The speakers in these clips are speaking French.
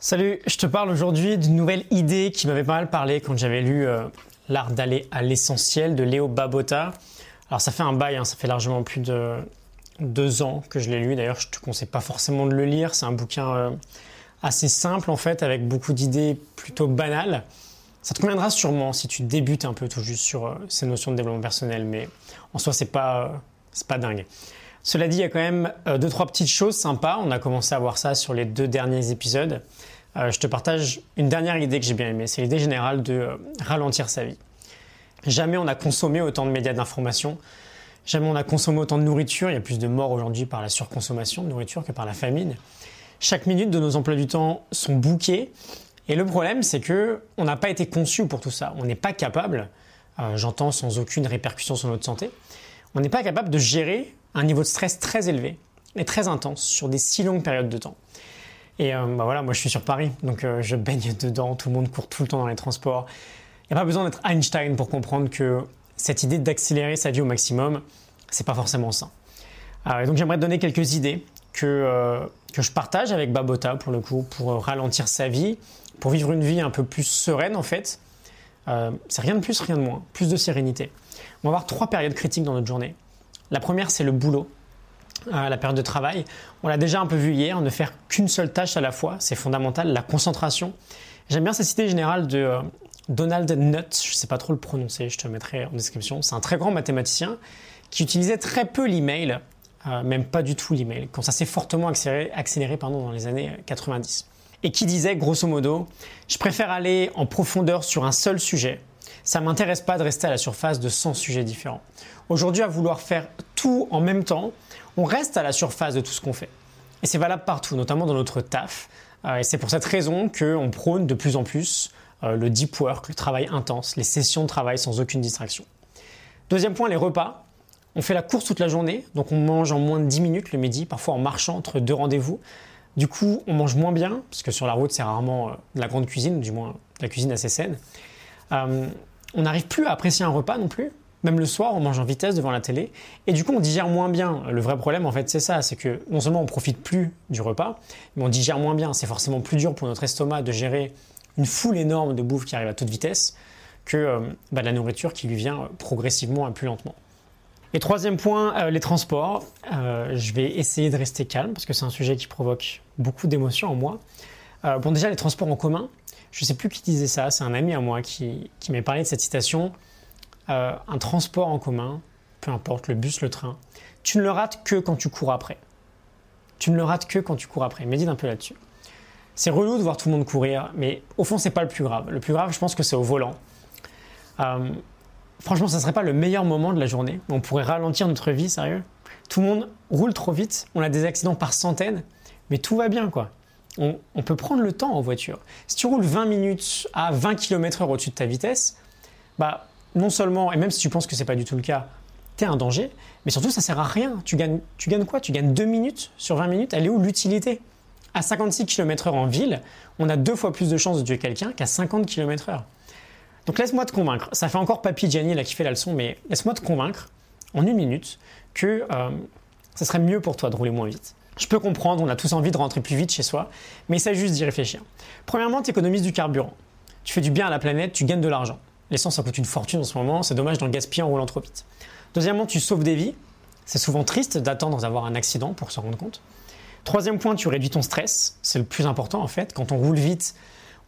Salut, je te parle aujourd'hui d'une nouvelle idée qui m'avait pas mal parlé quand j'avais lu euh, L'art d'aller à l'essentiel de Léo Babota. Alors ça fait un bail, hein, ça fait largement plus de deux ans que je l'ai lu. D'ailleurs, je te conseille pas forcément de le lire. C'est un bouquin euh, assez simple en fait, avec beaucoup d'idées plutôt banales. Ça te conviendra sûrement si tu débutes un peu tout juste sur euh, ces notions de développement personnel, mais en soi c'est pas pas dingue. Cela dit, il y a quand même euh, deux, trois petites choses sympas. On a commencé à voir ça sur les deux derniers épisodes. Euh, je te partage une dernière idée que j'ai bien aimée. C'est l'idée générale de euh, ralentir sa vie. Jamais on a consommé autant de médias d'information. Jamais on a consommé autant de nourriture. Il y a plus de morts aujourd'hui par la surconsommation de nourriture que par la famine. Chaque minute de nos emplois du temps sont bouqués. Et le problème, c'est que on n'a pas été conçu pour tout ça. On n'est pas capable, j'entends sans aucune répercussion sur notre santé, on n'est pas capable de gérer un niveau de stress très élevé et très intense sur des si longues périodes de temps. Et euh, bah voilà, moi je suis sur Paris, donc euh, je baigne dedans, tout le monde court tout le temps dans les transports. Il n'y a pas besoin d'être Einstein pour comprendre que cette idée d'accélérer sa vie au maximum, c'est pas forcément ça. Euh, donc j'aimerais te donner quelques idées que, que je partage avec Babota pour le coup, pour ralentir sa vie, pour vivre une vie un peu plus sereine en fait. c'est rien de plus, rien de moins, plus de sérénité. On va avoir trois périodes critiques dans notre journée. La première, c'est le boulot, la période de travail. On l'a déjà un peu vu hier, ne faire qu'une seule tâche à la fois, c'est fondamental, la concentration. J'aime bien cette idée générale de euh, Donald Nutt, je ne sais pas trop le prononcer, je te mettrai en description. C'est un très grand mathématicien qui utilisait très peu l'email, euh, même pas du tout l'email, quand ça s'est fortement accéléré, accéléré pardon, dans les années 90. Et qui disait grosso modo, je préfère aller en profondeur sur un seul sujet ça m'intéresse pas de rester à la surface de 100 sujets différents. Aujourd'hui, à vouloir faire tout en même temps, on reste à la surface de tout ce qu'on fait. Et c'est valable partout, notamment dans notre taf. Euh, et c'est pour cette raison qu'on prône de plus en plus euh, le deep work, le travail intense, les sessions de travail sans aucune distraction. Deuxième point, les repas. On fait la course toute la journée, donc on mange en moins de 10 minutes le midi, parfois en marchant entre deux rendez-vous. Du coup, on mange moins bien, parce que sur la route, c'est rarement euh, de la grande cuisine, du moins la cuisine assez saine on n'arrive plus à apprécier un repas non plus. Même le soir, on mange en vitesse devant la télé. Et du coup, on digère moins bien. Le vrai problème, en fait, c'est ça. C'est que non seulement on profite plus du repas, mais on digère moins bien. C'est forcément plus dur pour notre estomac de gérer une foule énorme de bouffe qui arrive à toute vitesse que euh, bah, de la nourriture qui lui vient progressivement et plus lentement. Et troisième point, euh, les transports. Euh, je vais essayer de rester calme parce que c'est un sujet qui provoque beaucoup d'émotions en moi. bon, déjà, les transports en commun, je ne sais plus qui disait ça, c'est un ami à moi qui, qui m'a parlé de cette citation. Euh, un transport en commun, peu importe, le bus, le train, tu ne le rates que quand tu cours après. Tu ne le rates que quand tu cours après. Médite un peu là-dessus. C'est relou de voir tout le monde courir, mais au fond, c'est pas le plus grave. Le plus grave, je pense que c'est au volant. Euh, franchement, ça ne serait pas le meilleur moment de la journée. On pourrait ralentir notre vie, sérieux. Tout le monde roule trop vite, on a des accidents par centaines, mais tout va bien, quoi on, peut prendre le temps en voiture. Si tu roules 20 minutes à 20 km/h au-dessus de ta vitesse, bah, non seulement, et même si tu penses que ce n'est pas du tout le cas, tu es un danger, mais surtout ça sert à rien. Tu gagnes, tu gagnes quoi? Tu gagnes 2 minutes sur 20 minutes? Elle est où l'utilité? À 56 km/h en ville, on a deux fois plus de chances de tuer quelqu'un qu'à 50 km/h. Donc laisse-moi te convaincre. Ça fait encore Papy Gianni là qui fait la leçon, mais laisse-moi te convaincre en une minute que euh, ça serait mieux pour toi de rouler moins vite. Je peux comprendre, on a tous envie de rentrer plus vite chez soi, mais il s'agit juste d'y réfléchir. Premièrement, tu économises du carburant. Tu fais du bien à la planète, tu gagnes de l'argent. L'essence, ça coûte une fortune en ce moment, c'est dommage d'en gaspiller en roulant trop vite. Deuxièmement, tu sauves des vies. C'est souvent triste d'attendre d'avoir un accident pour se rendre compte. Troisième point, tu réduis ton stress. C'est le plus important en fait. Quand on roule vite,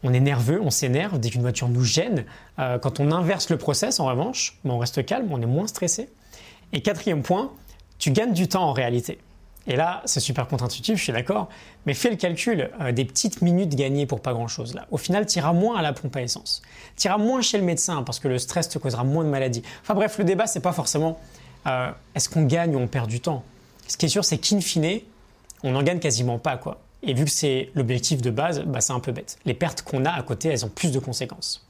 on est nerveux, on s'énerve dès qu'une voiture nous gêne. Euh, quand on inverse le process, en revanche, on reste calme, on est moins stressé. Et quatrième point, tu gagnes du temps en réalité. Et là, c'est super contre-intuitif, je suis d'accord, mais fais le calcul euh, des petites minutes gagnées pour pas grand-chose. Là, au final, tu iras moins à la pompe à essence, tu iras moins chez le médecin parce que le stress te causera moins de maladies. Enfin bref, le débat, c'est pas forcément euh, est-ce qu'on gagne ou on perd du temps? Ce qui est sûr, c'est qu'in fine, on n'en gagne quasiment pas, quoi. Et vu que c'est l'objectif de base, bah, c'est un peu bête. Les pertes qu'on a à côté, elles ont plus de conséquences.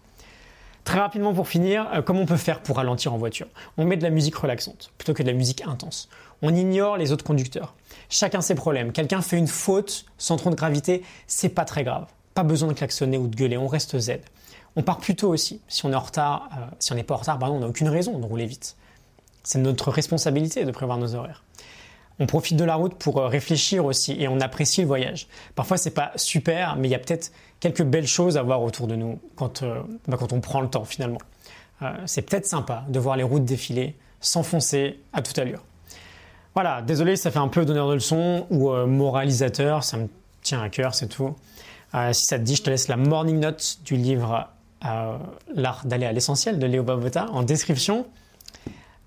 Très rapidement pour finir, euh, comment on peut faire pour ralentir en voiture? On met de la musique relaxante plutôt que de la musique intense. On ignore les autres conducteurs. Chacun ses problèmes. Quelqu'un fait une faute sans trop de gravité, c'est pas très grave. Pas besoin de klaxonner ou de gueuler, on reste Z. On part plus tôt aussi. Si on est en retard, euh, si on n'est pas en retard, on n'a aucune raison de rouler vite. C'est notre responsabilité de prévoir nos horaires. On profite de la route pour euh, réfléchir aussi et on apprécie le voyage. Parfois c'est pas super, mais il y a peut-être quelques belles choses à voir autour de nous quand, euh, bah, quand on prend le temps finalement. Euh, c'est peut-être sympa de voir les routes défiler, s'enfoncer à toute allure. Voilà, désolé, ça fait un peu donneur de leçons ou moralisateur, ça me tient à cœur, c'est tout. si ça te dit, je te laisse la morning note du livre L'art d'aller à l'essentiel de Léo Babota en description.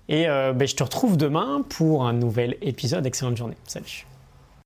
Et euh, ben, je te retrouve demain pour un nouvel épisode. Excellente journée. Salut.